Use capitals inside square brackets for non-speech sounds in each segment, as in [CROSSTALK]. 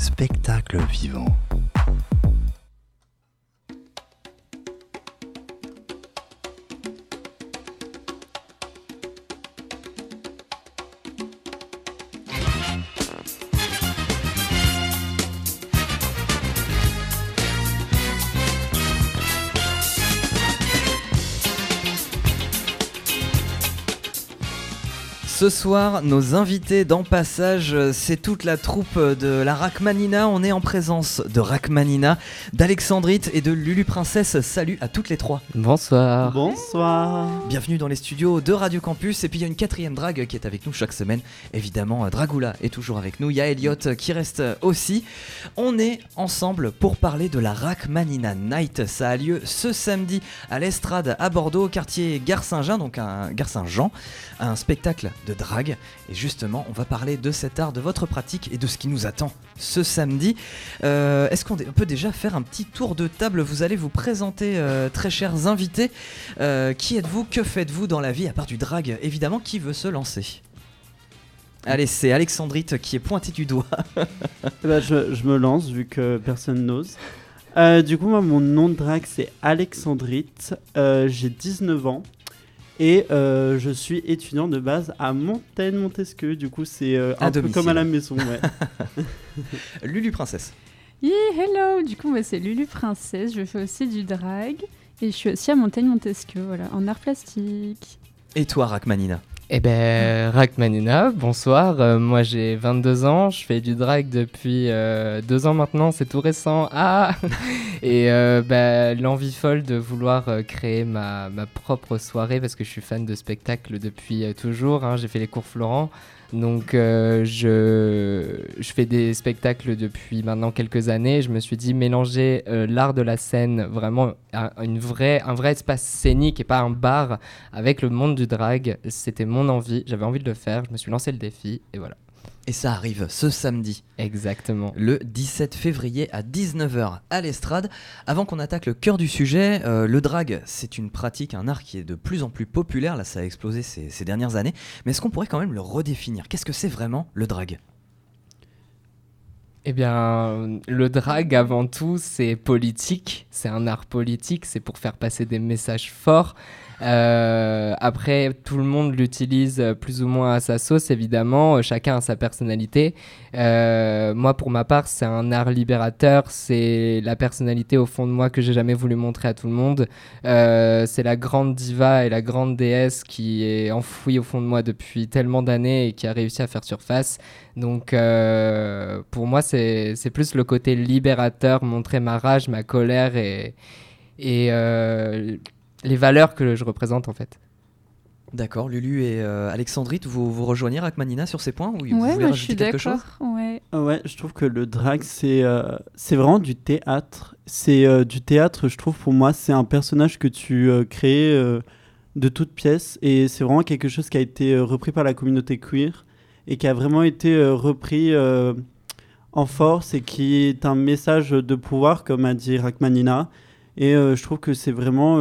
Spectacle vivant. Ce soir, nos invités dans Passage, c'est toute la troupe de la Rachmanina. On est en présence de Rachmanina, d'Alexandrite et de Lulu Princesse. Salut à toutes les trois. Bonsoir. Bonsoir. Bienvenue dans les studios de Radio Campus. Et puis il y a une quatrième drague qui est avec nous chaque semaine. Évidemment, Dragula est toujours avec nous. Il y a Elliot qui reste aussi. On est ensemble pour parler de la Rachmanina Night. Ça a lieu ce samedi à l'Estrade à Bordeaux, au quartier Gare Saint-Jean, donc un Gare Saint-Jean, un spectacle de drague. Et justement, on va parler de cet art, de votre pratique et de ce qui nous attend ce samedi. Euh, Est-ce qu'on peut déjà faire un petit tour de table? Vous allez vous présenter, euh, très chers invités. Euh, qui êtes-vous? Que faites-vous dans la vie à part du drag Évidemment, qui veut se lancer? Allez, c'est Alexandrite qui est pointée du doigt. [LAUGHS] Eh ben, je, me lance vu que personne n'ose. Du coup, moi, mon nom de drague, c'est Alexandrite. J'ai 19 ans. Et euh, je suis étudiant de base à Montaigne-Montesquieu. Du coup, c'est euh, un peu comme à la maison. Ouais. [LAUGHS] [LAUGHS] Lulu Princesse. Yeah, hello Du coup, moi, c'est Lulu Princesse. Je fais aussi du drag. Et je suis aussi à Montaigne-Montesquieu, voilà, en art plastique. Et toi, Rachmanina Eh ben, Rachmanina, bonsoir. Euh, moi, j'ai 22 ans. Je fais du drag depuis euh, deux ans maintenant. C'est tout récent. Ah [LAUGHS] Et euh, ben, l'envie folle de vouloir euh, créer ma, ma propre soirée parce que je suis fan de spectacle depuis euh, toujours. hein. J'ai fait les cours Florent. Donc, euh, je, fais des spectacles depuis maintenant quelques années. Je me suis dit mélanger euh, l'art de la scène, vraiment un, un vrai espace scénique et pas un bar, avec le monde du drag. C'était mon envie. J'avais envie de le faire. Je me suis lancé le défi et voilà. Et ça arrive ce samedi, Exactement. le 17 février à 19h à l'Estrade. Avant qu'on attaque le cœur du sujet, euh, le drag, c'est une pratique, un art qui est de plus en plus populaire. Là, ça a explosé ces, ces dernières années. Mais est-ce qu'on pourrait quand même le redéfinir? Qu'est-ce que c'est vraiment le drag? Eh bien, le drag, avant tout, c'est politique. C'est un art politique. C'est pour faire passer des messages forts. Euh, après, tout le monde l'utilise plus ou moins à sa sauce, évidemment. Euh, Chacun a sa personnalité. Euh, moi, pour ma part, c'est un art libérateur. C'est la personnalité au fond de moi que j'ai jamais voulu montrer à tout le monde. C'est la grande diva et la grande déesse qui est enfouie au fond de moi depuis tellement d'années et qui a réussi à faire surface. Donc, pour moi, c'est plus le côté libérateur, montrer ma rage, ma colère et, et les valeurs que je représente en fait. D'accord, Lulu et euh, Alexandrite, vous vous rejoignez Rachmanina sur ces points ou vous ouais, voulez je suis rajouter quelque d'accord. chose Ouais. Ah ouais, je trouve que le drag, c'est euh, c'est vraiment du théâtre. C'est euh, du théâtre, je trouve, pour moi, c'est un personnage que tu euh, crées euh, de toutes pièces. Et c'est vraiment quelque chose qui a été euh, repris par la communauté queer et qui a vraiment été euh, repris euh, en force et qui est un message de pouvoir, comme a dit Rachmanina. Et euh, je trouve que c'est vraiment.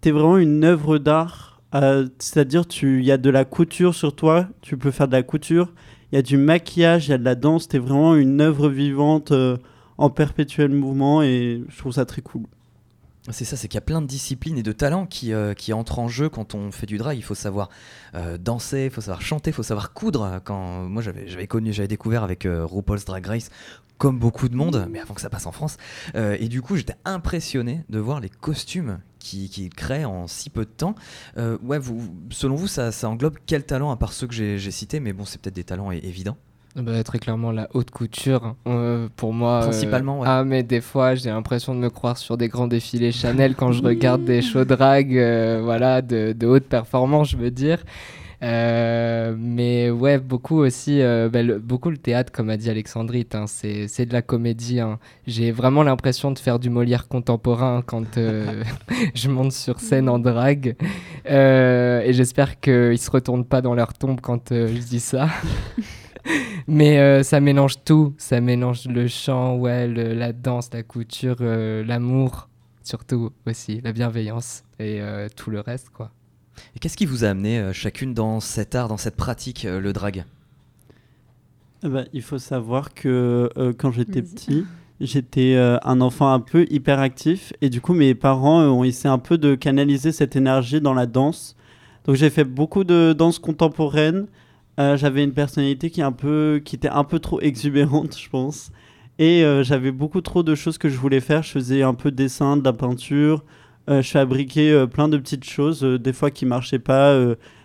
T'es vraiment une œuvre d'art. euh, C'est-à-dire, il y a de la couture sur toi, tu peux faire de la couture. Il y a du maquillage, il y a de la danse. T'es vraiment une œuvre vivante euh, en perpétuel mouvement et je trouve ça très cool. C'est ça, c'est qu'il y a plein de disciplines et de talents qui, euh, entrent en jeu quand on fait du drag. Il faut savoir euh, danser, il faut savoir chanter, il faut savoir coudre. Quand moi j'avais connu, j'avais découvert avec euh, RuPaul's Drag Race, comme beaucoup de monde, mais avant que ça passe en France. Et du coup, j'étais impressionné de voir les costumes qui, qui créent en si peu de temps. Ouais, selon vous, ça, englobe quel talent à part ceux que j'ai cités? Mais bon, c'est peut-être des talents évidents. Bah, très clairement, la haute couture, euh, pour moi. euh, Principalement, ouais. Ah, mais des fois, j'ai l'impression de me croire sur des grands défilés Chanel quand je regarde des shows drag, euh, voilà, de, de haute performance, je veux dire. Euh, mais ouais, beaucoup aussi, euh, bah, le- beaucoup le théâtre, comme a dit Alexandrite, hein, c'est de la comédie. hein. J'ai vraiment l'impression de faire du Molière contemporain quand euh, [LAUGHS] [LAUGHS] je monte sur scène en drague. Euh, et j'espère qu'ils se retournent pas dans leur tombe quand euh, je dis ça. [LAUGHS] Mais euh, ça mélange tout. Ça mélange le chant, ouais, le- la danse, la couture, euh, l'amour, surtout aussi, la bienveillance et euh, tout le reste, quoi. Et qu'est-ce qui vous a amené euh, chacune dans cet art, dans cette pratique, euh, le drag? Ben, il faut savoir que euh, quand j'étais petit, j'étais euh, un enfant un peu hyperactif et du coup mes parents euh, ont essayé un peu de canaliser cette énergie dans la danse. Donc j'ai fait beaucoup de danse contemporaine. Euh, j'avais une personnalité qui, un peu, qui était un peu trop exubérante, je pense. Et euh, j'avais beaucoup trop de choses que je voulais faire. Je faisais un peu de dessin, de la peinture. Euh, je fabriquais plein de petites choses, des fois qui marchaient pas,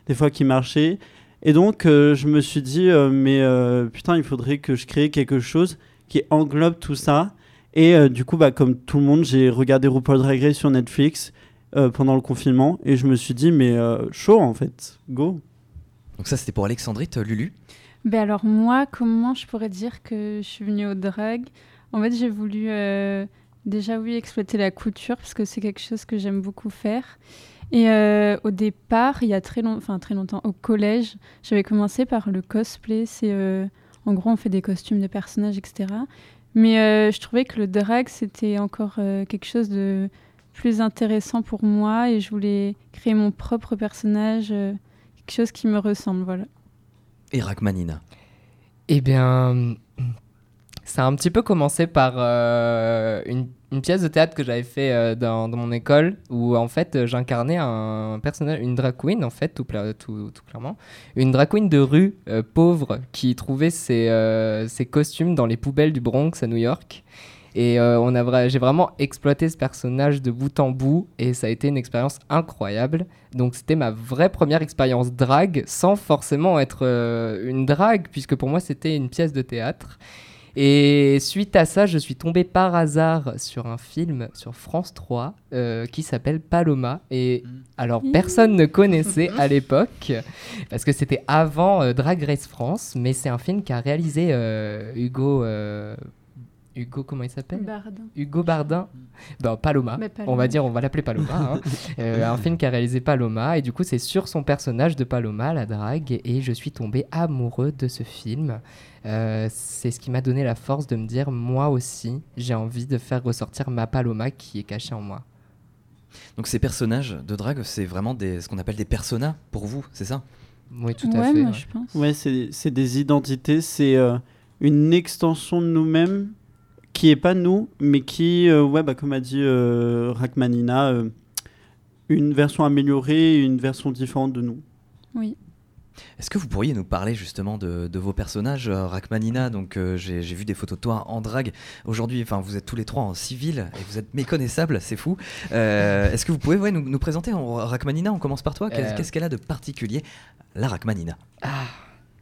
des fois qui marchaient. Et donc, je me suis dit, mais putain, il faudrait que je crée quelque chose qui englobe tout ça. Et du coup, bah, comme tout le monde, j'ai regardé RuPaul Drag Race sur Netflix pendant le confinement. Et je me suis dit, mais chaud en fait, go. Donc ça c'était pour Alexandrite, euh, Lulu. Ben alors moi, comment je pourrais dire que je suis venue au drag En fait, j'ai voulu euh, déjà oui exploiter la couture parce que c'est quelque chose que j'aime beaucoup faire. Et euh, au départ, il y a très, long... très longtemps, au collège, j'avais commencé par le cosplay. C'est en gros, on fait des costumes de personnages, etc. Mais je trouvais que le drag c'était encore quelque chose de plus intéressant pour moi et je voulais créer mon propre personnage, quelque chose qui me ressemble, voilà. Et Rachmanina. Eh bien, ça a un petit peu commencé par euh, une, une pièce de théâtre que j'avais fait euh, dans, dans mon école où en fait euh, j'incarnais un personnage, une drag queen en fait, tout, pla- tout, tout clairement. Une drag queen de rue euh, pauvre qui trouvait ses, euh, ses costumes dans les poubelles du Bronx à New York. Et euh, on a j'ai vraiment exploité ce personnage de bout en bout et ça a été une expérience incroyable. Donc c'était ma vraie première expérience drague sans forcément être euh, une drague puisque pour moi c'était une pièce de théâtre. Et suite à ça, je suis tombé par hasard sur un film sur France 3 euh, qui s'appelle Paloma. Et alors, personne ne connaissait [LAUGHS] à l'époque, parce que c'était avant euh, Drag Race France, mais c'est un film qu'a réalisé euh, Hugo. Hugo, comment il s'appelle Bardin. Hugo Bardin, ben, Paloma. Mais Paloma. On va dire, on va l'appeler Paloma. hein. [LAUGHS] Euh, un film qu'a réalisé Paloma. Et du coup, c'est sur son personnage de Paloma, la drague. Et je suis tombé amoureux de ce film. Euh, c'est ce qui m'a donné la force de me dire, moi aussi, j'ai envie de faire ressortir ma Paloma qui est cachée en moi. Donc ces personnages de drague, c'est vraiment des, ce qu'on appelle des personas pour vous, c'est ça? Oui, tout à ouais, fait. moi ouais. je pense. Ouais, c'est c'est des identités, c'est euh, une extension de nous-mêmes qui est pas nous, mais qui, euh, ouais, bah, comme a dit euh, Rachmanina, euh, une version améliorée, une version différente de nous. Oui. Est-ce que vous pourriez nous parler justement de, de vos personnages, euh, Rachmanina Donc euh, j'ai j'ai vu des photos de toi en drague. Aujourd'hui, enfin vous êtes tous les trois en civil et vous êtes méconnaissables, c'est fou. Euh, Est-ce que vous pouvez ouais, nous, nous présenter en- Rachmanina On commence par toi. Qu'est- Euh. Qu'est-ce qu'elle a de particulier, la Rachmanina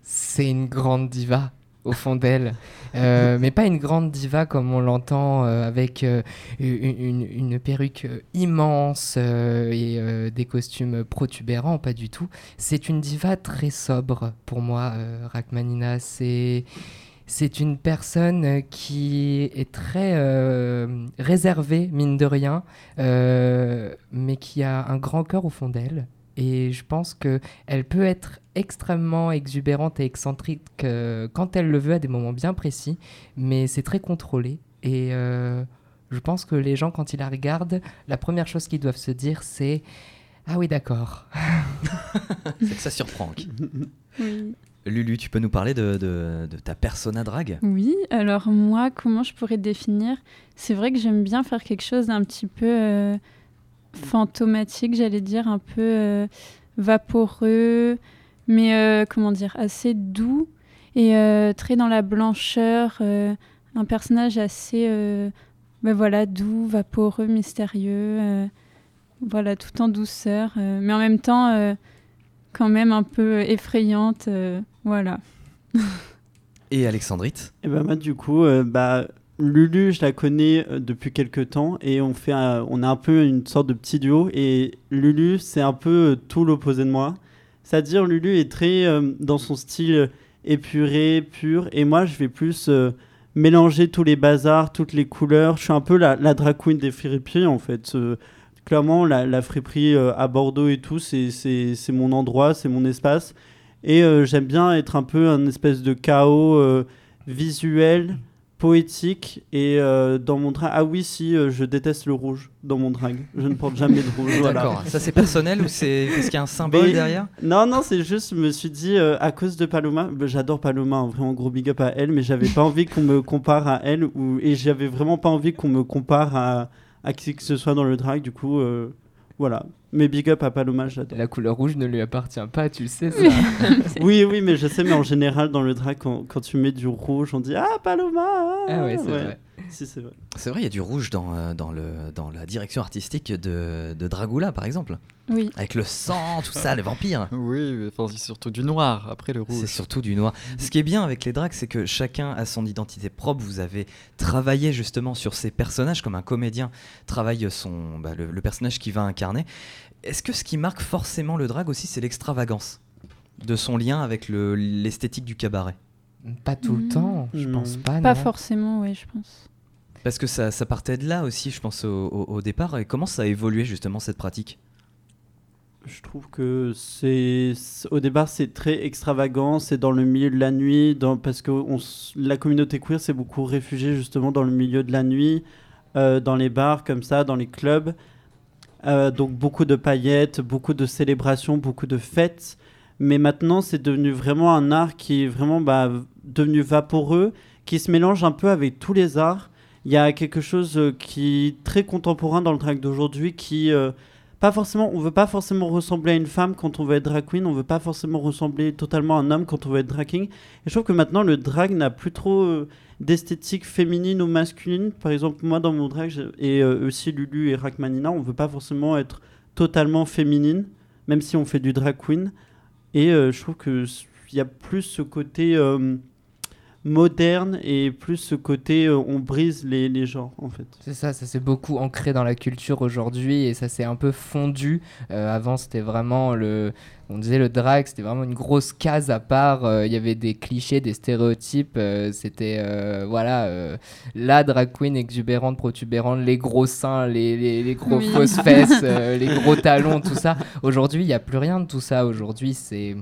C'est une grande diva au fond d'elle, Euh, mais pas une grande diva comme on l'entend euh, avec euh, une, perruque immense et des costumes protubérants, pas du tout. C'est une diva très sobre pour moi, Rachmanina. C'est c'est une personne qui est très réservée, mine de rien, mais qui a un grand cœur au fond d'elle. Et je pense que elle peut être extrêmement exubérante et excentrique euh, quand elle le veut à des moments bien précis, mais c'est très contrôlé. Et euh, je pense que les gens, quand ils la regardent, la première chose qu'ils doivent se dire, c'est Ah oui, d'accord. [LAUGHS] [LAUGHS] C'est que ça surprend. Oui. Lulu, tu peux nous parler de, de- de ta persona drague Oui, alors moi, comment je pourrais définir? C'est vrai que j'aime bien faire quelque chose d'un petit peu euh, fantomatique, j'allais dire, un peu euh, vaporeux, mais euh, comment dire, assez doux et euh, très dans la blancheur. euh, un personnage assez, euh, ben voilà, doux, vaporeux, mystérieux, euh, voilà, tout en douceur, euh, mais en même temps, euh, quand même un peu effrayante, euh, voilà. et Alexandrite? Et bah moi du coup, euh, bah Lulu, je la connais euh, depuis quelques temps et on fait, un- on a un peu une sorte de petit duo et Lulu c'est un peu euh, tout l'opposé de moi. C'est-à-dire Lulu est très euh, dans son style épuré, pur et moi je vais plus mélanger tous les bazars, toutes les couleurs. Je suis un peu la, la drag queen des friperies en fait. Clairement la, la friperie à Bordeaux et tout, c'est mon endroit, c'est mon espace. Et j'aime bien être un peu un espèce de chaos visuel poétique et euh, dans mon drag ah oui si euh, je déteste le rouge dans mon drag je ne porte jamais de rouge voilà. D'accord. Ça c'est personnel ou c'est [LAUGHS] parce qu'il y a un symbole Mais- derrière non non c'est juste je me suis dit euh, à cause de Paloma bah, j'adore Paloma hein, vraiment gros big up à elle mais j'avais pas envie qu'on me compare à elle ou et j'avais vraiment pas envie qu'on me compare à, à qui que ce soit dans le drag du coup voilà mais big up à Paloma j'adore La couleur rouge ne lui appartient pas, tu le sais ça. oui oui mais je sais mais en général dans le drag quand, quand tu mets du rouge on dit ah Paloma ah, ah ouais, c'est Ouais. vrai. Si c'est vrai C'est vrai, il y a du rouge dans, euh, dans, le, dans la direction artistique de, de Dragula par exemple. Oui. Avec le sang, tout ça, les vampires. [LAUGHS] Oui, mais enfin, c'est surtout du noir après le C'est rouge. surtout du noir. Ce qui est bien avec les drags, c'est que chacun a son identité propre. Vous avez travaillé justement sur ces personnages comme un comédien travaille son, bah, le, le personnage qu'il va incarner. Est-ce que ce qui marque forcément le drag aussi, c'est l'extravagance de son lien avec le- l'esthétique du cabaret? Pas tout le Mm. temps, je Non. pense pas. Pas non. forcément, oui, je pense. Parce que ça, ça partait de là aussi, je pense, au, au- au départ. Et comment ça a évolué justement cette pratique? Je trouve que c'est au départ c'est très extravagant, c'est dans le milieu de la nuit, dans, parce que on la communauté queer s'est beaucoup réfugiée justement dans le milieu de la nuit, euh, dans les bars comme ça, dans les clubs. Euh, donc beaucoup de paillettes, beaucoup de célébrations, beaucoup de fêtes. Mais maintenant c'est devenu vraiment un art qui est vraiment bah, devenu vaporeux, qui se mélange un peu avec tous les arts. Il y a quelque chose euh, qui est très contemporain dans le drag d'aujourd'hui qui euh, pas forcément, on veut pas forcément ressembler à une femme quand on veut être drag queen, on veut pas forcément ressembler totalement à un homme quand on veut être drag king. Et je trouve que maintenant le drag n'a plus trop euh, d'esthétique féminine ou masculine. Par exemple, moi dans mon drag et euh, aussi Lulu et Rachmanina, on veut pas forcément être totalement féminine, même si on fait du drag queen. Et je trouve que il y a plus ce côté moderne et plus ce côté euh, on brise les, les genres en fait. C'est ça, ça s'est beaucoup ancré dans la culture aujourd'hui et ça s'est un peu fondu. Euh, avant, c'était vraiment le. On disait le drag, c'était vraiment une grosse case à part. Euh, Il y avait des clichés, des stéréotypes. euh, c'était euh, voilà euh, la drag queen exubérante, protubérante, les gros seins, les, les, les gros Oui. fausses fesses, [LAUGHS] euh, les gros talons, tout ça. Aujourd'hui, il n'y a plus rien de tout ça. Aujourd'hui, c'est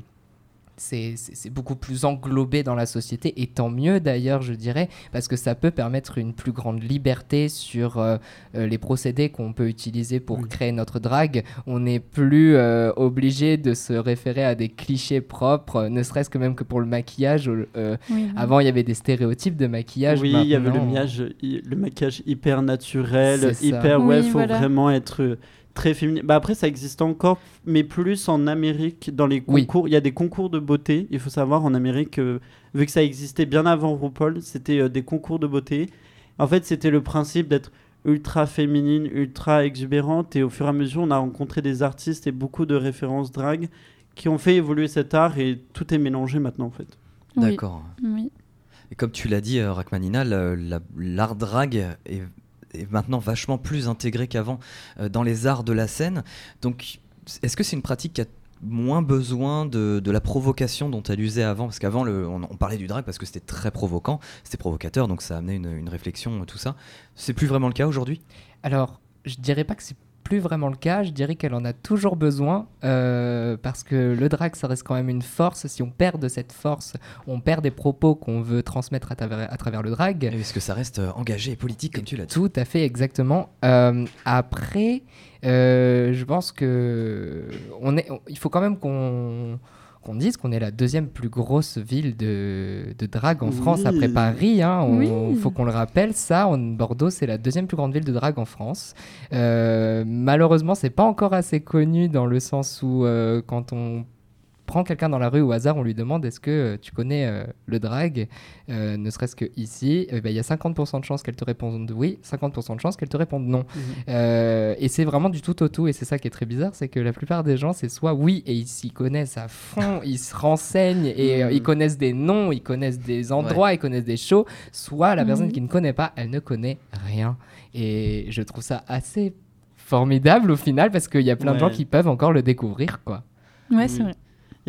c'est beaucoup plus englobé dans la société et tant mieux d'ailleurs je dirais parce que ça peut permettre une plus grande liberté sur euh, euh, les procédés qu'on peut utiliser pour Oui. créer notre drague on n'est plus euh, obligé de se référer à des clichés propres ne serait-ce que même que pour le maquillage euh, Oui, oui. avant il y avait des stéréotypes de maquillage Oui, il y avait le maquillage, hi- le maquillage hyper naturel, hyper ouais, faut voilà. vraiment être euh, très féminin. Bah après, ça existe encore, mais plus en Amérique, dans les Oui. concours. Il y a des concours de beauté. Il faut savoir en Amérique, euh, vu que ça existait bien avant RuPaul, c'était euh, des concours de beauté. En fait, c'était le principe d'être ultra féminine, ultra exubérante, et au fur et à mesure, on a rencontré des artistes et beaucoup de références drag qui ont fait évoluer cet art et tout est mélangé maintenant en fait. D'accord. Oui. Et comme tu l'as dit, euh, Rachmanina, la- l'art drag est, est maintenant vachement plus intégré qu'avant euh, dans les arts de la scène. Donc, est-ce que c'est une pratique qui a moins besoin de, la provocation dont elle usait avant? Parce qu'avant, on, parlait du drag parce que c'était très provoquant, c'était provocateur, donc ça amenait une, une réflexion, tout ça. C'est plus vraiment le cas aujourd'hui? Alors, je dirais pas que c'est plus vraiment le cas, je dirais qu'elle en a toujours besoin euh, parce que le drag, ça reste quand même une force. Si on perd de cette force, on perd des propos qu'on veut transmettre à travers, à travers le drag. Est-ce que ça reste euh, engagé et politique, comme tu l'as dit Tout à fait, exactement. Euh, après, euh, je pense que on est, on- il faut quand même qu'on qu'on dise qu'on est la deuxième plus grosse ville de, de drague en France après Paris. hein. On- Oui. faut qu'on le rappelle. Ça, on- Bordeaux, c'est la deuxième plus grande ville de drague en France. Euh, malheureusement, c'est pas encore assez connu dans le sens où euh, quand on prend quelqu'un dans la rue au hasard, on lui demande est-ce que euh, tu connais euh, le drag, euh, ne serait-ce que ici, eh ben, il y a 50% de chances qu'elle te réponde oui, 50% de chances qu'elle te réponde non. Euh, et c'est vraiment du tout au tout, et c'est ça qui est très bizarre, c'est que la plupart des gens, c'est soit oui, et ils s'y connaissent à fond, [LAUGHS] ils se renseignent, et euh, Mhm. ils connaissent des noms, ils connaissent des endroits, ils connaissent des shows, soit la personne Mhm. qui ne connaît pas, elle ne connaît rien. Et je trouve ça assez formidable au final, parce qu'il y a plein de gens qui peuvent encore le découvrir, quoi. Ouais, c'est vrai.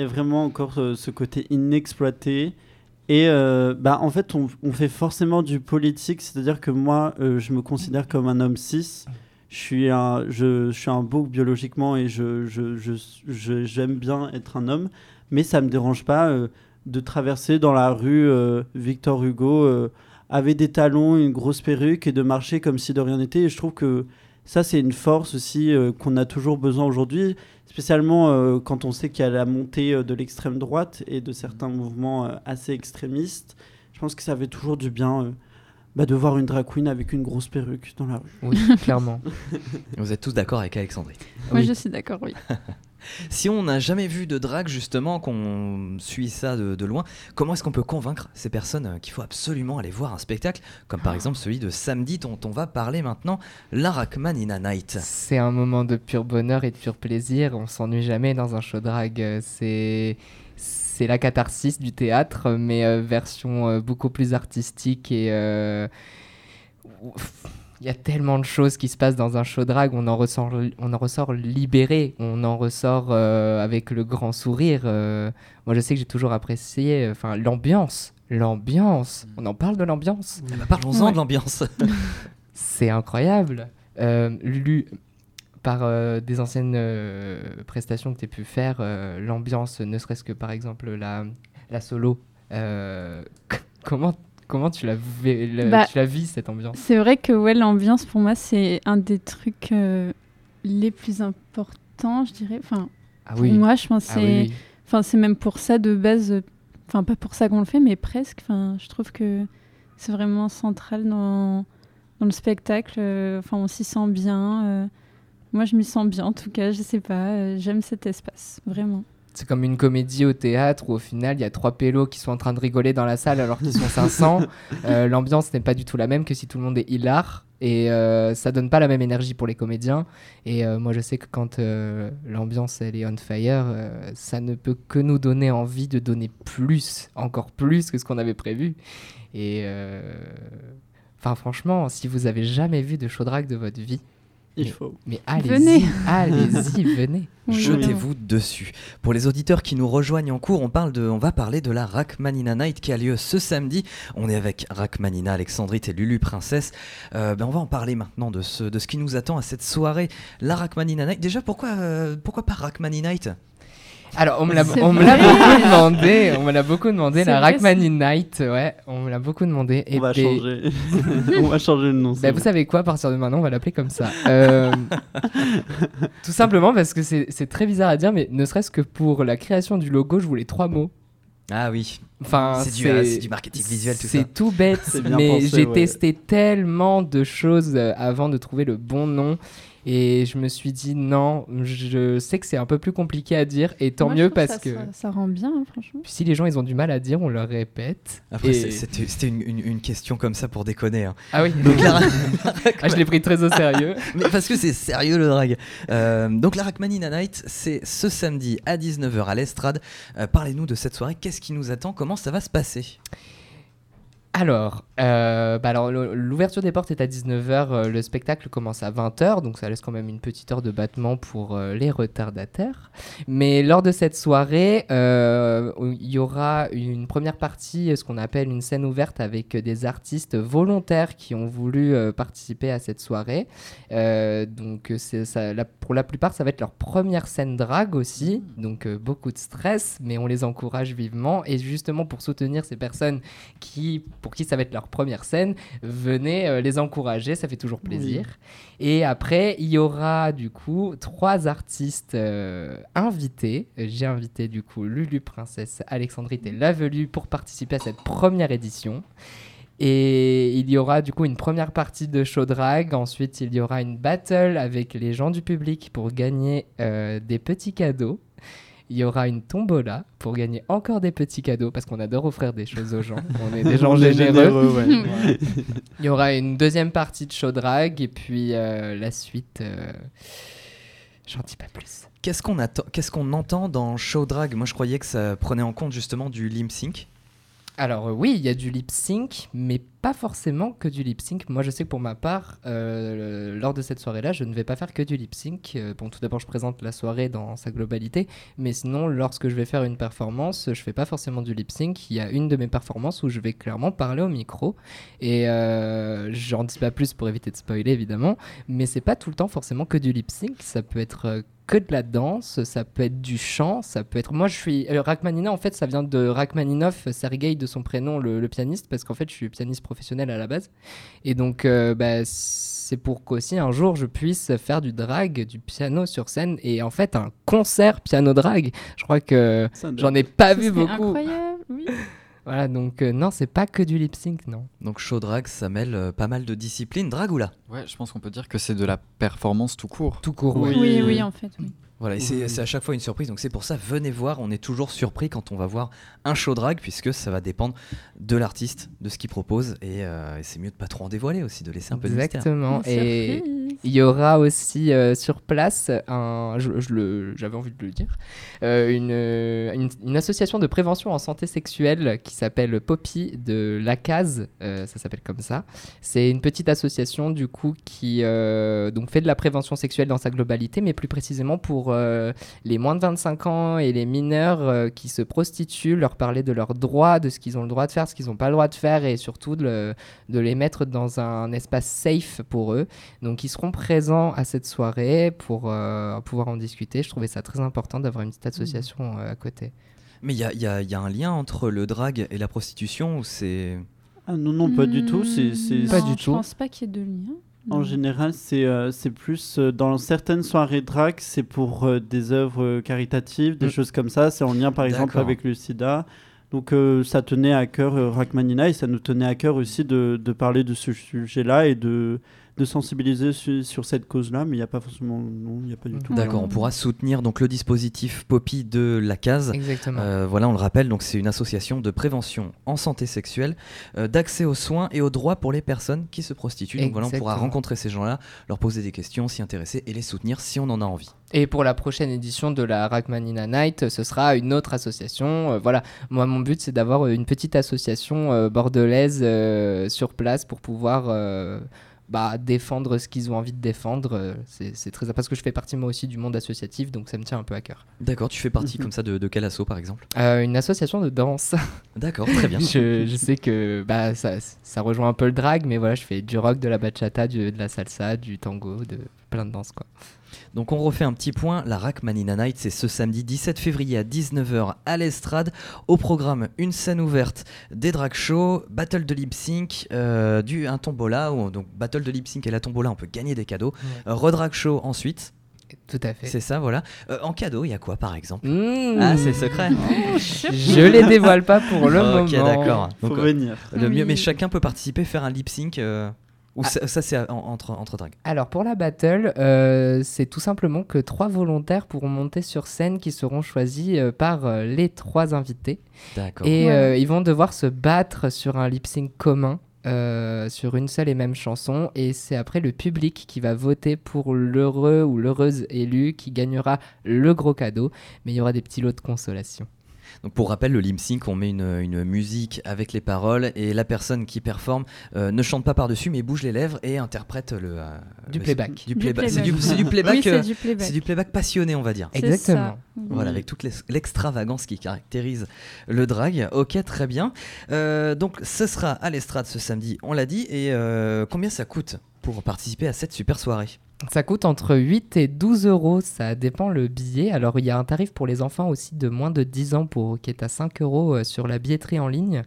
Y a vraiment encore euh, ce côté inexploité. Et euh, bah, en fait, on, fait forcément du politique, c'est-à-dire que moi, euh, je me considère comme un homme cis. Je suis un, je, suis un bouc biologiquement et je, je, je, je- j'aime bien être un homme, mais ça me dérange pas de traverser dans la rue Victor Hugo avait des talons, une grosse perruque et de marcher comme si de rien n'était. Et je trouve que ça, c'est une force aussi qu'on a toujours besoin aujourd'hui, spécialement euh, quand on sait qu'il y a la montée euh, de l'extrême droite et de certains mouvements euh, assez extrémistes. Je pense que ça fait toujours du bien euh, bah, de voir une drag queen avec une grosse perruque dans la rue. Oui, clairement. [LAUGHS] Vous êtes tous d'accord avec Alexandrie Moi, Oui. je suis d'accord, oui. [LAUGHS] Si on n'a jamais vu de drag, justement, qu'on suit ça de, de loin, comment est-ce qu'on peut convaincre ces personnes euh, qu'il faut absolument aller voir un spectacle, comme par exemple celui de samedi dont on va parler maintenant, la Rachmanina Night C'est un moment de pur bonheur et de pur plaisir. On s'ennuie jamais dans un show drag. Euh, C'est c'est la catharsis du théâtre, mais euh, version euh, beaucoup plus artistique et euh, il y a tellement de choses qui se passent dans un show drag. On en ressort, on en ressort libéré. On en ressort euh, avec le grand sourire. Euh, moi, je sais que j'ai toujours apprécié. Enfin, l'ambiance, l'ambiance. On en parle de l'ambiance. Eh ben, Parlons-en Ouais. de l'ambiance. [LAUGHS] C'est incroyable. Euh, Lulu, par euh, des anciennes prestations que tu as pu faire, l'ambiance, ne serait-ce que par exemple la, la solo, [LAUGHS] comment, comment tu Bah, tu l'as vu cette ambiance? C'est vrai que ouais, l'ambiance, pour moi, c'est un des trucs euh, les plus importants, je dirais. Enfin, Ah pour moi, je pense ah c'est oui. Enfin, c'est même pour ça de base. Enfin, pas pour ça qu'on le fait, mais presque. Enfin, je trouve que c'est vraiment central dans, dans le spectacle. euh, Enfin, on s'y sent bien. euh. Moi, je m'y sens bien, en tout cas. Je sais pas. euh, J'aime cet espace, vraiment. C'est comme une comédie au théâtre où au final il y a trois pélos qui sont en train de rigoler dans la salle alors qu'ils sont 500. [LAUGHS] Euh, L'ambiance n'est pas du tout la même que si tout le monde est hilar et euh, ça donne pas la même énergie pour les comédiens. Et euh, moi je sais que quand euh, l'ambiance elle est on fire, euh, ça ne peut que nous donner envie de donner plus, encore plus que ce qu'on avait prévu. Et enfin franchement, si vous avez jamais vu de show drag de votre vie, Il faut. mais allez-y, Venez. allez-y, [LAUGHS] venez. Jetez-vous dessus. Pour les auditeurs qui nous rejoignent en cours, on, parle de, on va parler de la Rachmanina Night qui a lieu ce samedi. On est avec Rachmanina, Alexandrite et Lulu Princesse. Euh, ben on va en parler maintenant de ce, de ce qui nous attend à cette soirée. La Rachmanina Night. Déjà, pourquoi, euh, pourquoi pas Rachmanina Night? Alors, on me l'a beaucoup demandé. On me l'a beaucoup demandé. La Night, ouais, on me l'a beaucoup demandé. On va changer. [LAUGHS] on va changer le nom. Bah, vous savez quoi, à partir de maintenant, on va l'appeler comme ça. Euh, [LAUGHS] tout simplement parce que c'est très bizarre à dire, mais ne serait-ce que pour la création du logo, je voulais trois mots. Ah oui, Enfin, C'est du- marketing visuel, tout ça. C'est tout bête, mais j'ai ouais. testé tellement de choses euh, avant de trouver le bon nom. Et je me suis dit non, je sais que c'est un peu plus compliqué à dire, et tant Moi, mieux parce ça- que Ça, ça rend bien, hein, franchement. si les gens ils ont du mal à dire, on leur répète. après Et- c'était c'était une, une- une question comme ça pour déconner. hein. Ah oui, Donc, la, [LAUGHS] ah, je l'ai pris très au sérieux. [LAUGHS] Mais parce que c'est sérieux le drag. Euh, donc la Rachmanina Night, c'est ce samedi à 19h à l'Estrade. Euh, Parlez-nous de cette soirée, qu'est-ce qui nous attend, comment ça va se passer? Alors, euh, bah alors l'ouverture des portes est à 19h, le spectacle commence à 20h, donc ça laisse quand même une petite heure de battement pour euh, les retardataires. Mais lors de cette soirée, euh, il y aura une première partie, ce qu'on appelle une scène ouverte avec des artistes volontaires qui ont voulu euh, participer à cette soirée. Euh, donc c'est ça, la- pour la plupart, ça va être leur première scène drag aussi, donc euh, beaucoup de stress, mais on les encourage vivement. Et justement pour soutenir ces personnes qui, pour qui ça va être leur première scène, venez euh, les encourager, ça fait toujours plaisir. Et après, il y aura du coup trois artistes euh, invités. J'ai invité du coup Lulu Princesse, Alexandrite et Lavelu pour participer à cette première édition. Et il y aura du coup une première partie de show drag. Ensuite, il y aura une battle avec les gens du public pour gagner euh, des petits cadeaux. Il y aura une tombola pour gagner encore des petits cadeaux parce qu'on adore offrir des choses aux gens. On est [LAUGHS] des gens généreux. [LAUGHS] ouais. Il y aura une deuxième partie de show drag et puis euh, la suite. euh, J'en dis pas plus. Qu'est-ce qu'on attend, qu'est-ce qu'on entend dans show drag? Moi je croyais que ça prenait en compte justement du lip sync. Alors euh, oui, il y a du lip sync, mais pas forcément que du lip sync. Moi, je sais que pour ma part, euh, lors de cette soirée-là, je ne vais pas faire que du lip sync. Euh, bon, tout d'abord, je présente la soirée dans sa globalité, mais sinon, lorsque je vais faire une performance, je fais pas forcément du lip sync. Il y a une de mes performances où je vais clairement parler au micro, et euh, j'en dis pas plus pour éviter de spoiler évidemment, mais c'est pas tout le temps forcément que du lip sync. Ça peut être que de la danse, ça peut être du chant, ça peut être. Moi, je suis. Rachmaninoff, en fait, ça vient de Rachmaninoff, Sergei de son prénom, le, le pianiste, parce qu'en fait, je suis pianiste professionnel à la base. Et donc, euh, bah, c'est pour qu'aussi un jour je puisse faire du drag, du piano sur scène, et en fait, un concert piano-drag. Je crois que j'en ai pas Ce vu beaucoup. incroyable, oui. Voilà, donc euh, non, c'est pas que du lip sync, non. Donc show drag, ça mêle euh, pas mal de disciplines. Dragula. Ouais, je pense qu'on peut dire que c'est de la performance tout court. Tout court, Oui. Oui, oui, en fait, oui. Voilà, et c'est à chaque fois une surprise, donc c'est pour ça, venez voir, on est toujours surpris quand on va voir un show drag, puisque ça va dépendre de l'artiste, de ce qu'il propose, et, euh, et c'est mieux de pas trop en dévoiler aussi, de laisser un peu de mystère. Exactement. Et il y aura aussi euh, sur place, un, je, je le- j'avais envie de le dire, euh, une, une, une association de prévention en santé sexuelle qui s'appelle Poppy de la Case, euh, ça s'appelle comme ça. C'est une petite association du coup qui euh, donc fait de la prévention sexuelle dans sa globalité, mais plus précisément pour euh, les moins de 25 ans et les mineurs euh, qui se prostituent, leur parler de leurs droits, de ce qu'ils ont le droit de faire, ce qu'ils n'ont pas le droit de faire, et surtout de, le- de les mettre dans un espace safe pour eux. Donc ils seront présents à cette soirée pour euh, pouvoir en discuter. Je trouvais ça très important d'avoir une petite association euh, à côté. Mais il y a, il y a- il y a un lien entre le drag et la prostitution, ou c'est... Ah non, non, pas du tout. C'est, c'est- Pas non, du Je tout. pense pas qu'il y ait de lien. En général, c'est euh, plus euh, dans certaines soirées drag, c'est pour euh, des œuvres euh, caritatives, des Mm. choses comme ça. C'est en lien, par exemple, avec le sida. Donc, ça tenait à cœur Rachmanina et ça nous tenait à cœur aussi de, de parler de ce sujet-là et de, de sensibiliser su- sur cette cause-là. Mais il n'y a pas forcément. Non, il n'y a pas du Mm. tout. D'accord, on pourra soutenir donc le dispositif Poppy de la case. Exactement. Euh, voilà, on le rappelle, donc c'est une association de prévention en santé sexuelle, euh, d'accès aux soins et aux droits pour les personnes qui se prostituent. Donc voilà, on pourra rencontrer ces gens-là, leur poser des questions, s'y intéresser et les soutenir si on en a envie. Et pour la prochaine édition de la Rachmanina Night, ce sera une autre association. Euh, voilà, moi mon but c'est d'avoir une petite association euh, bordelaise euh, sur place pour pouvoir euh, bah, défendre ce qu'ils ont envie de défendre. Euh, C'est très parce que je fais partie moi aussi du monde associatif, donc ça me tient un peu à cœur. D'accord, tu fais partie Mhm. comme ça de, de quel asso par exemple? Euh, une association de danse. [LAUGHS] D'accord, très bien. je, je sais que bah, ça, ça rejoint un peu le drag, mais voilà, je fais du rock, de la bachata, du- de la salsa, du tango, de plein de danses quoi. Donc on refait un petit point, la Rachmanina Night c'est ce samedi 17 février à 19h à l'Estrade. Au programme, une scène ouverte, des drag shows, battle de lip sync, euh, du, un tombola, où, donc battle de lip sync et la tombola on peut gagner des cadeaux. Euh, redrag show ensuite, Tout à fait. c'est ça voilà. Euh, en cadeau, il y a quoi par exemple? Mmh. Ah c'est secret Je les dévoile pas pour le moment. Ok d'accord. Faut Donc, venir. le mieux, Oui. mais chacun peut participer, faire un lip sync. euh, ou Ah. ça, ça, c'est en- entre, entre drag. Alors pour la battle, euh, c'est tout simplement que trois volontaires pourront monter sur scène qui seront choisis euh, par euh, les trois invités. D'accord. Et Ouais. euh, ils vont devoir se battre sur un lip sync commun. euh, sur une seule et même chanson et c'est après le public qui va voter pour l'heureux ou l'heureuse élue qui gagnera le gros cadeau mais il y aura des petits lots de consolation Donc pour rappel, le lip sync, on met une, une musique avec les paroles et la personne qui performe euh, ne chante pas par-dessus mais bouge les lèvres et interprète le euh, Du le- playback. Du Du playback. C'est du, playback. c'est du playback. Oui, euh, c'est du playback. c'est du playback passionné, on va dire. Exactement. ça. Oui. Voilà, avec toute l'ex- l'extravagance qui caractérise le drag. Ok, très bien. Euh, donc, ce sera à l'estrade ce samedi, on l'a dit. Et euh, combien ça coûte pour participer à cette super soirée? Ça coûte entre 8 et 12 euros, ça dépend le billet. Alors il y a un tarif pour les enfants aussi de moins de 10 ans pour, qui est à 5 euros euh, sur la billetterie en ligne.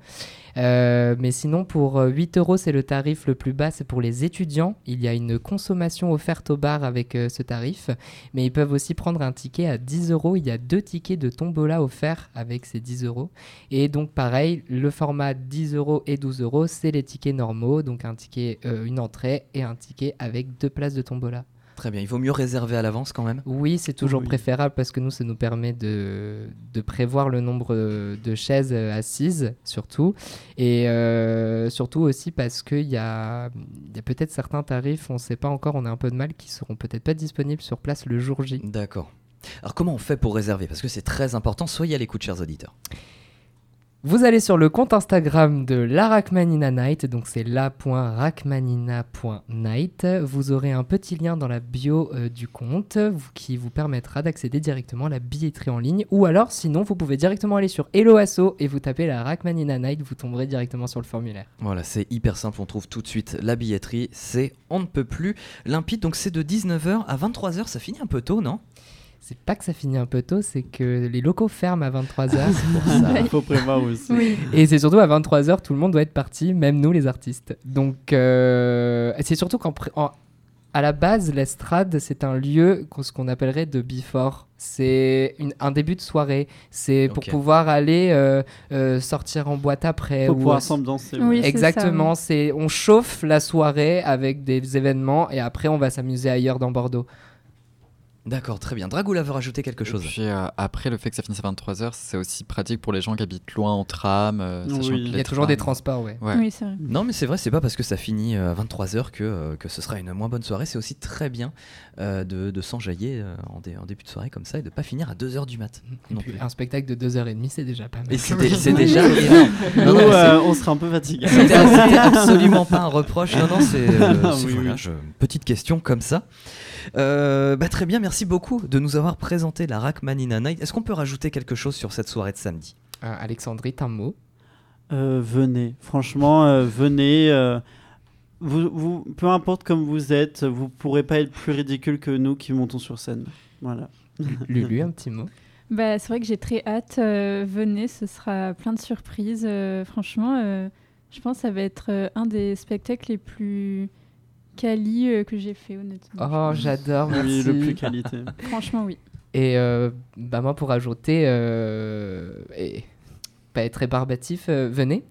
Euh, mais sinon pour euh, 8 euros c'est le tarif le plus bas, c'est pour les étudiants. Il y a une consommation offerte au bar avec euh, ce tarif. Mais ils peuvent aussi prendre un ticket à 10 euros. Il y a deux tickets de tombola offerts avec ces 10 euros. Et donc pareil, le format 10 euros et 12 euros, c'est les tickets normaux. Donc un ticket, euh, une entrée et un ticket avec deux places de tombola. Très bien, il vaut mieux réserver à l'avance quand même. Oui, c'est toujours Oui. préférable parce que nous, ça nous permet de, de prévoir le nombre de chaises assises, surtout. Et euh, surtout aussi parce qu'il y a, y a peut-être certains tarifs, on ne sait pas encore, on a un peu de mal, qui seront peut-être pas disponibles sur place le jour J. D'accord. Alors, comment on fait pour réserver? Parce que c'est très important. Soyez à l'écoute, chers auditeurs. Vous allez sur le compte Instagram de la Rachmanina Night, donc c'est la.rachmanina.night. Vous aurez un petit lien dans la bio euh, du compte qui vous permettra d'accéder directement à la billetterie en ligne. Ou alors, sinon, vous pouvez directement aller sur Hello et vous tapez la Rachmanina Night, vous tomberez directement sur le formulaire. Voilà, c'est hyper simple. On trouve tout de suite la billetterie. C'est on ne peut plus limpide. Donc, c'est de 19h à 23h. Ça finit un peu tôt, non? C'est pas que ça finit un peu tôt, c'est que les locaux ferment à 23h. [LAUGHS] c'est pour ça. Il faut prévoir aussi. Oui. Et c'est surtout à 23h, tout le monde doit être parti, même nous les artistes. Donc euh, c'est surtout qu'en à la base, l'estrade, c'est un lieu qu'on- ce qu'on appellerait de before. C'est un début de soirée. C'est pour pouvoir aller euh, euh, sortir en boîte après. Ou pouvoir aussi- s'ambiancer. Oui, Exactement, c'est on chauffe la soirée avec des événements et après on va s'amuser ailleurs dans Bordeaux. D'accord, très bien. Dragoula veut rajouter quelque Et chose. puis euh, après, le fait que ça finisse à 23h, c'est aussi pratique pour les gens qui habitent loin en tram. euh, Oui. que Il y a toujours des transports, ouais. Ouais. Oui, c'est vrai. Non, mais c'est vrai, c'est pas parce que ça finit à 23h que, euh, que ce sera une moins bonne soirée. C'est aussi très bien euh, de, de s'enjailler euh, en, dé- en début de soirée comme ça et de pas finir à 2h du mat. Non puis, un spectacle de 2h30, c'est déjà pas mal. Et c'est [LAUGHS] dé- c'est déjà [LAUGHS] Non, euh, on sera un peu fatigués. [LAUGHS] C'était absolument pas un reproche. Non, non, c'est euh, Ah oui, je- petite question comme ça. Euh, bah, très bien, merci beaucoup de nous avoir présenté la Rachmanina Night. Est-ce qu'on peut rajouter quelque chose sur cette soirée de samedi? Euh, Alexandrite, un mot Euh, venez, franchement, euh, venez. euh, vous, vous, peu importe comme vous êtes, vous pourrez pas être plus ridicule que nous qui montons sur scène. Voilà. [LAUGHS] Lulu, un petit mot Bah, c'est vrai que j'ai très hâte. euh, venez, ce sera plein de surprises. euh, franchement, euh, je pense que ça va être un des spectacles les plus quali euh, que j'ai fait, honnêtement. Oh, j'adore, merci. Oui, le plus qualité. [LAUGHS] Franchement, oui. Et euh, bah moi, pour ajouter, euh, et pas être rébarbatif, euh, venez.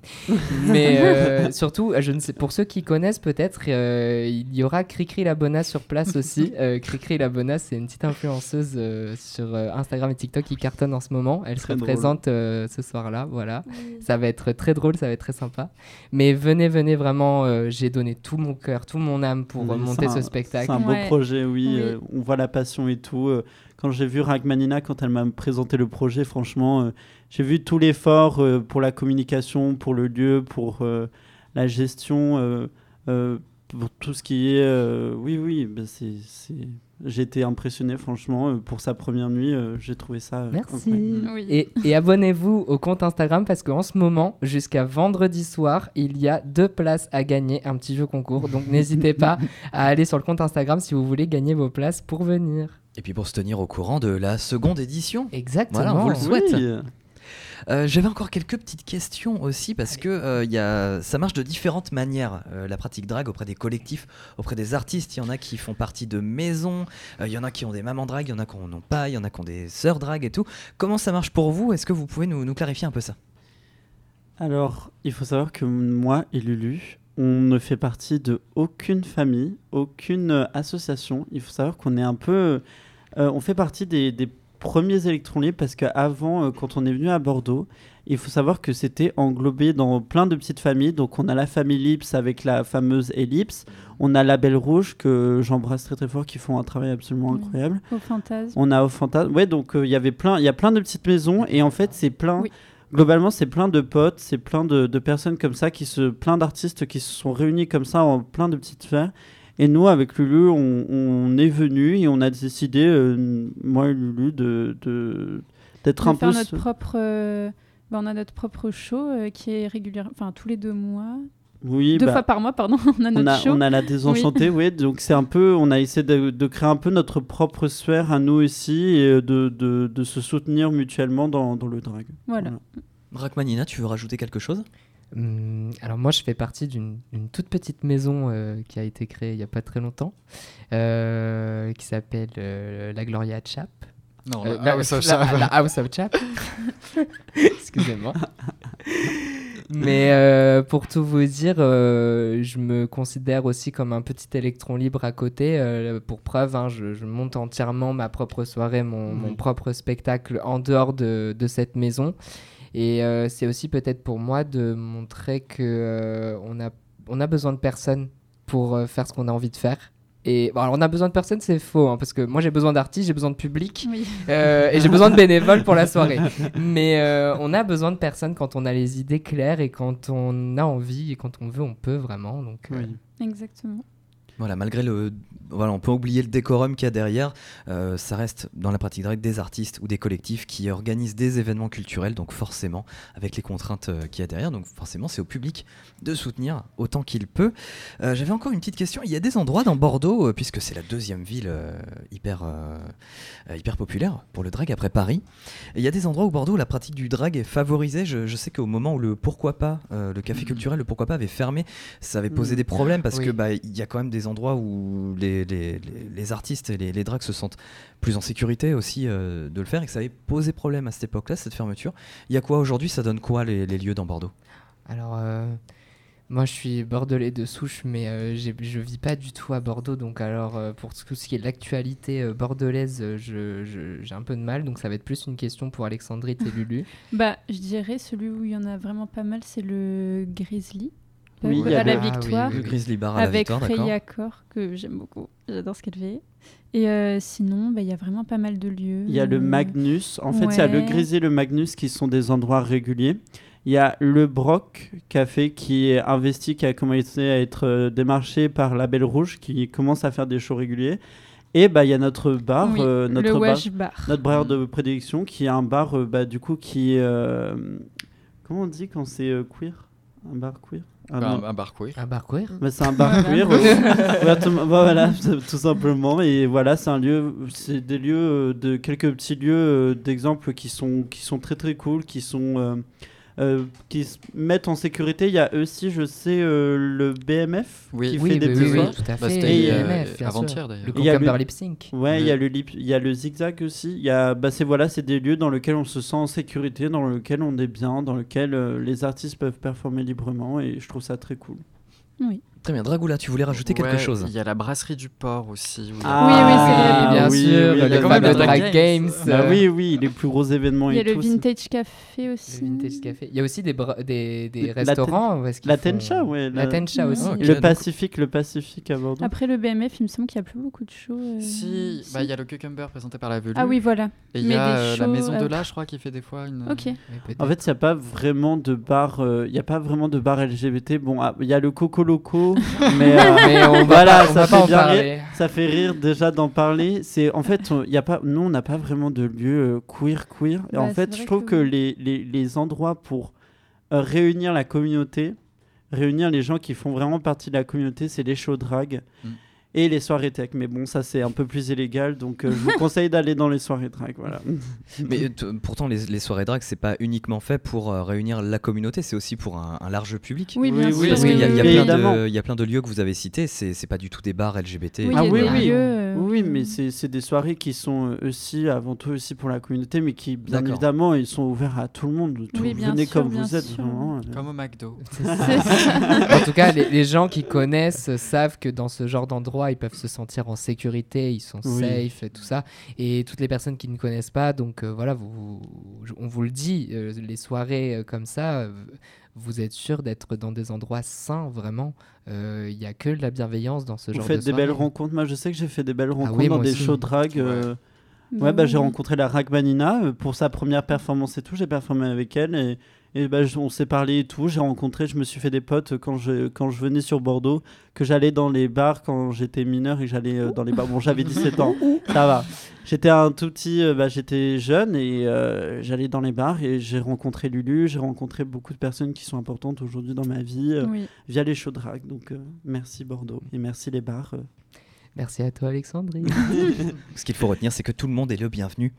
Mais euh, [LAUGHS] surtout, je ne sais, pour ceux qui connaissent peut-être, euh, il y aura Cricri Labona sur place aussi. [LAUGHS] Euh, Cricri Labona, c'est une petite influenceuse euh, sur euh, Instagram et TikTok qui cartonne en ce moment. Elle Très se drôle. présente euh, ce soir-là, voilà. Ça va être très drôle, ça va être très sympa. Mais venez, venez vraiment, euh, j'ai donné tout mon cœur, tout mon âme pour euh, Oui, monter ce un- spectacle. C'est un beau Ouais. projet, oui. Oui. euh, on voit la passion et tout. Quand j'ai vu Rachmanina, quand elle m'a présenté le projet, franchement, euh, j'ai vu tout l'effort euh, pour la communication, pour le lieu, pour euh, la gestion, pour tout ce qui est. oui, oui, bah, c'est. Été impressionné, franchement, euh, pour sa première nuit. euh, j'ai trouvé ça. euh, Merci. Oui. Et, et abonnez-vous au compte Instagram parce qu'en ce moment, jusqu'à vendredi soir, il y a deux places à gagner, un petit jeu concours. Donc [LAUGHS] n'hésitez pas à aller sur le compte Instagram si vous voulez gagner vos places pour venir. Et puis pour se tenir au courant de la seconde édition. Exactement. Voilà, on vous le souhaite. Oui, euh, J'avais encore quelques petites questions aussi parce que euh, y a, ça marche de différentes manières euh, la pratique drague auprès des collectifs, auprès des artistes. Il y en a qui font partie de maisons, euh, il y en a qui ont des mamans drague, il y en a qui n'en ont pas, il y en a qui ont des sœurs drague et tout. Comment ça marche pour vous? Est-ce que vous pouvez nous, nous clarifier un peu ça? Alors, il faut savoir que moi et Lulu, on ne fait partie de aucune famille, aucune association. Il faut savoir qu'on est un peu. euh, on fait partie des, des premiers électrons libres parce qu'avant, euh, quand on est venu à Bordeaux, il faut savoir que c'était englobé dans plein de petites familles. Donc, on a la famille Lips avec la fameuse Ellipse. On a la Belle Rouge que j'embrasse très très fort, qui font un travail absolument Oui. incroyable. Au fantasme. On a au fantasme. Ouais, donc euh, il y avait plein, il y a plein de petites maisons et en fait c'est plein. Oui. Globalement, c'est plein de potes, c'est plein de, de personnes comme ça qui se, plein d'artistes qui se sont réunis comme ça en plein de petites sphères. Et nous, avec Lulu, on, on est venu et on a décidé, euh, moi et Lulu, de de- d'être de un faire peu. notre propre. euh, bah, on a notre propre show euh, qui est régulièrement, enfin tous les deux mois, Oui, deux bah, fois par mois, pardon. [LAUGHS] On a on notre a, show. on a la désenchantée, oui. Donc c'est un peu, on a essayé de, de créer un peu notre propre sphère à nous aussi et de, de, de se soutenir mutuellement dans, dans le drag. Voilà. Rachmanina, tu veux rajouter quelque chose? Alors moi, je fais partie d'une toute petite maison euh, qui a été créée il n'y a pas très longtemps, euh, qui s'appelle euh, la Gloria Chap. Non, la la- House of la- Chap. la House of Chap. [LAUGHS] Excusez-moi. Mais pour tout vous dire, je me considère aussi comme un petit électron libre à côté. pour preuve, hein, je, je monte entièrement ma propre soirée, mon, mon Oui. propre spectacle en dehors de, de cette maison. Et euh, c'est aussi peut-être pour moi de montrer que euh, on, a, on a besoin de personne pour euh, faire ce qu'on a envie de faire. Et bon, alors on a besoin de personne, c'est faux, hein, parce que moi j'ai besoin d'artistes, j'ai besoin de public. Oui. Euh, et j'ai besoin de bénévoles pour la soirée. Mais euh, on a besoin de personnes quand on a les idées claires et quand on a envie et quand on veut, on peut vraiment. Donc, euh, Oui. Exactement. Voilà, malgré le. Voilà, on peut oublier le décorum qu'il y a derrière. euh, ça reste dans la pratique drag des artistes ou des collectifs qui organisent des événements culturels, donc forcément, avec les contraintes euh, qu'il y a derrière, donc forcément, c'est au public de soutenir autant qu'il peut. Euh, J'avais encore une petite question. Il y a des endroits dans Bordeaux, puisque c'est la deuxième ville hyper, hyper populaire pour le drag après Paris. Il y a des endroits où Bordeaux, où la pratique du drag est favorisée. Je, je sais qu'au moment où le Pourquoi pas, le café culturel, le Pourquoi pas avait fermé, ça avait posé Mm. des problèmes parce Oui. que bah, il y a quand même des endroits où les, les, les- les artistes et les, les drags se sentent plus en sécurité aussi euh, de le faire et que ça avait posé problème à cette époque-là, cette fermeture. Il y a quoi aujourd'hui? Ça donne quoi les, les lieux dans Bordeaux? Alors, euh, moi, je suis bordelais de souche, mais euh, je vis pas du tout à Bordeaux. Donc, alors, euh, pour tout ce qui est de l'actualité euh, bordelaise, j'ai un peu de mal. Donc, ça va être plus une question pour Alexandrite et Lulu. [LAUGHS] Bah, je dirais celui où il y en a vraiment pas mal, c'est le Grizzly. Oui, il y a la le- Ah oui, victoire. Le. Grizzly Bar à la avec Victoire, Freya Core, que j'aime beaucoup. J'adore ce qu'elle fait. Et euh, sinon, bah, il y a vraiment pas mal de lieux. Il y a le Euh, Magnus. En fait, il y a le. Grisé et le Magnus qui sont des endroits réguliers. Il y a le Broc Café qui est investi, qui a commencé à être euh, démarché par la Belle Rouge, qui commence à faire des shows réguliers. Et bah, il y a notre bar, oui, euh, le notre bar, notre bar de prédilection, qui est un bar, euh, bah, du coup, qui euh, comment on dit quand c'est euh, queer? Un bar queer? Ah, Bah, un, un bar queer. Un bar queer Bah, c'est un bar queer, bah, [LAUGHS] voilà, tout simplement. Et voilà, c'est un lieu, c'est des lieux, euh, de quelques petits lieux euh, d'exemple qui sont, qui sont très très cool, qui sont, euh, qui se mettent en sécurité. Il y a aussi, je sais, euh, le BMF Oui. qui Oui, fait des oui, petits oui, tout à Bah, fait. Et, Et euh, avant-hier, d'ailleurs. Le Il y a Cucumber le- Lip Sync. Ouais, il y a Oui. le lip- il y a le zigzag aussi. Il y a, bah c'est voilà, c'est des lieux dans lesquels on se sent en sécurité, dans lesquels on est bien, dans lesquels euh, les artistes peuvent performer librement, et je trouve ça très cool. Oui. Très bien. Dragoula, tu voulais rajouter quelque Ouais, chose Il y a la brasserie du port aussi. Ah, oui, c'est bien oui, sûr, oui, il y a quand même le Drag Games. Games. Bah euh, oui, oui, les plus gros événements Il y a et le tout. Vintage Café aussi. Le Vintage Café. Il y a aussi des, des, des La restaurants. est-ce qu'ils La Tencha, ouais. La Tencha aussi. Le Pacifique, le Pacifique à Bordeaux. Après le BMF, il me semble qu'il n'y a plus beaucoup de shows. euh, Si, bah, il y a le Cucumber présenté par la Velu. Ah oui, voilà. Et il y a euh, la maison de euh, là, je crois, qui fait des fois une. Ok. Oui. En fait, il n'y a pas vraiment de bar. euh, Il y a pas vraiment de bar LGBT. Bon, ah, il y a le Coco Loco, [LAUGHS] mais, euh, Mais on va Voilà, on ça va fait pas en bien parler. ça fait rire déjà d'en parler. C'est en fait, il y a pas, nous, on n'a pas vraiment de lieu euh, queer queer. Et Bah, en c'est fait, je trouve que les, les, les endroits pour euh, réunir la communauté, réunir les gens qui font vraiment partie de la communauté, c'est les shows drag. Mm. Et les soirées tech, mais bon, ça c'est un peu plus illégal, donc euh, je vous [LAUGHS] conseille d'aller dans les soirées drag, voilà. [LAUGHS] Mais euh, pourtant, les, les soirées drag, c'est pas uniquement fait pour euh, réunir la communauté, c'est aussi pour un, un large public. Oui, bien Oui, sûr. oui, Parce oui, qu'il y, a- il y a oui, plein de- il y a plein de lieux que vous avez cités, c'est c'est pas du tout des bars LGBT. Oui, Ah oui, des oui. euh, Oui, mais c'est c'est des soirées qui sont euh, aussi, avant tout, aussi pour la communauté, mais qui, bien D'accord. évidemment, ils sont ouverts à tout le monde. Tout- Oui, bien venez sûr, comme bien vous êtes, vraiment. euh. Comme au McDo. [LAUGHS] En tout cas, les, les gens qui connaissent savent que dans ce genre d'endroit, ils peuvent se sentir en sécurité, ils sont Oui. safe, et tout ça. Et toutes les personnes qui ne connaissent pas, donc euh, voilà, vous, vous- on vous le dit, euh, les soirées euh, comme ça, vous êtes sûr d'être dans des endroits sains, vraiment. Euh, Il n'y a que de la bienveillance dans ce Vous genre faites de des belles rencontres. Moi, je sais que j'ai fait des belles rencontres oui, dans des aussi. shows drag. Ouais, bah, j'ai rencontré la Ragmanina euh, pour sa première performance et tout. J'ai performé avec elle et, et je- on s'est parlé et tout. J'ai rencontré, je me suis fait des potes quand je, quand je venais sur Bordeaux, que j'allais dans les bars quand j'étais mineur et que j'allais euh, dans les bars. Bon, j'avais 17 ans, ça va. J'étais un tout petit, euh, bah, j'étais jeune et euh, j'allais dans les bars et j'ai rencontré Lulu, j'ai rencontré beaucoup de personnes qui sont importantes aujourd'hui dans ma vie euh, Oui. via les shows drag. Donc euh, merci Bordeaux et merci les bars. euh. Merci à toi, Alexandrie. [LAUGHS] Ce qu'il faut retenir, c'est que tout le monde est le bienvenu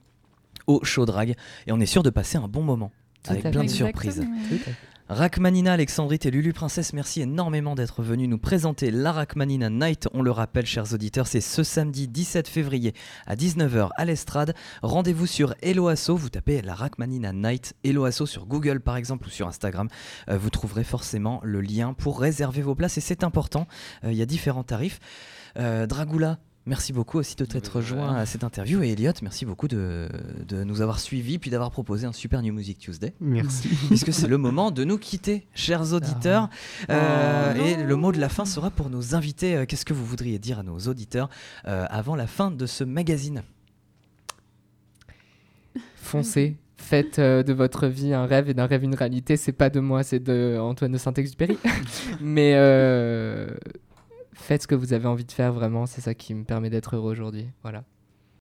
au show drag et on est sûr de passer un bon moment avec plein de surprises. Rachmanina, Alexandrite et Lulu Princesse, merci énormément d'être venus nous présenter la Rachmanina Night. On le rappelle, chers auditeurs, c'est ce samedi 17 février à 19h à l'Estrade. Rendez-vous sur Eloasso, vous tapez la Rachmanina Night, Eloasso sur Google par exemple ou sur Instagram. Euh, vous trouverez forcément le lien pour réserver vos places et c'est important. Euh, Il y a différents tarifs. Euh, Dragula. Merci beaucoup aussi de t'être joint à cette interview. Et Elliot, merci beaucoup de, de nous avoir suivis puis d'avoir proposé un super New Music Tuesday Merci. [LAUGHS] puisque c'est le moment de nous quitter, chers auditeurs. Euh, et le mot de la fin sera pour nos invités. Euh, Qu'est-ce que vous voudriez dire à nos auditeurs euh, avant la fin de ce magazine? Foncez. Faites euh, de votre vie un rêve et d'un rêve une réalité. C'est pas de moi, c'est de Antoine de Saint-Exupéry. [LAUGHS] Mais euh, faites ce que vous avez envie de faire vraiment, c'est ça qui me permet d'être heureux aujourd'hui. Voilà.